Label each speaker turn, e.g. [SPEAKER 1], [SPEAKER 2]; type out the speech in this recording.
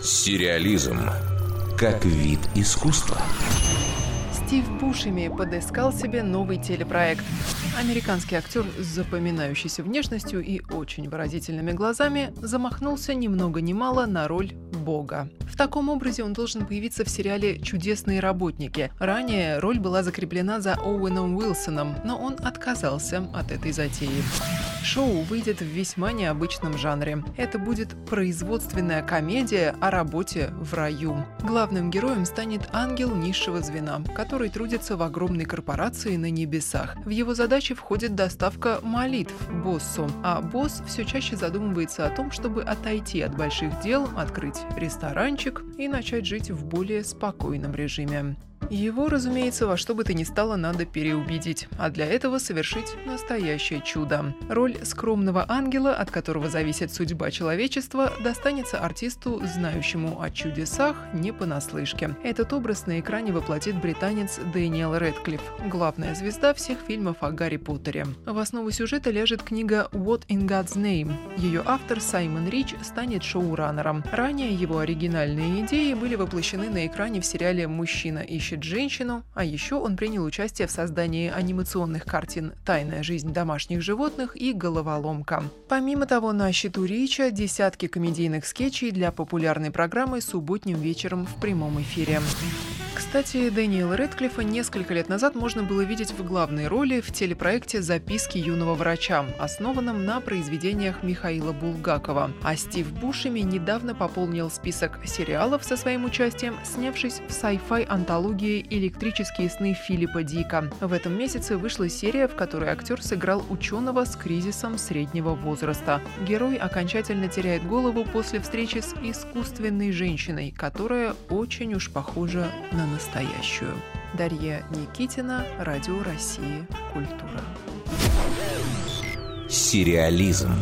[SPEAKER 1] Сериализм как вид искусства.
[SPEAKER 2] Стив Бушеми подыскал себе новый телепроект. Американский актер с запоминающейся внешностью и очень выразительными глазами замахнулся ни много ни мало на роль Бога. В таком образе он должен появиться в сериале «Чудесные работники». Ранее роль была закреплена за Оуэном Уилсоном, но он отказался от этой затеи. Шоу выйдет в весьма необычном жанре. Это будет производственная комедия о работе в раю. Главным героем станет ангел низшего звена, который трудится в огромной корпорации на небесах. В его задачи входит доставка молитв боссу, а босс все чаще задумывается о том, чтобы отойти от больших дел, открыть ресторанчик и начать жить в более спокойном режиме. Его, разумеется, во что бы то ни стало надо переубедить, а для этого совершить настоящее чудо. Роль скромного ангела, от которого зависит судьба человечества, достанется артисту, знающему о чудесах не понаслышке. Этот образ на экране воплотит британец Дэниел Рэдклифф, главная звезда всех фильмов о Гарри Поттере. В основу сюжета ляжет книга «What in God's Name». Ее автор Саймон Рич станет шоураннером. Ранее его оригинальные идеи были воплощены на экране в сериале «Мужчина ищет ищет женщину, а еще он принял участие в создании анимационных картин «Тайная жизнь домашних животных» и «Головоломка». Помимо того, на счету Рича десятки комедийных скетчей для популярной программы «Субботним вечером» в прямом эфире. Кстати, Дэниела Редклиффа несколько лет назад можно было видеть в главной роли в телепроекте «Записки юного врача», основанном на произведениях Михаила Булгакова. А Стив Бушеми недавно пополнил список сериалов со своим участием, снявшись в sci-fi антологии «Электрические сны Филиппа Дика». В этом месяце вышла серия, в которой актер сыграл ученого с кризисом среднего возраста. Герой окончательно теряет голову после встречи с искусственной женщиной, которая очень уж похожа на настоящую. Дарья Никитина, Радио России, Культура.
[SPEAKER 1] Сериализм.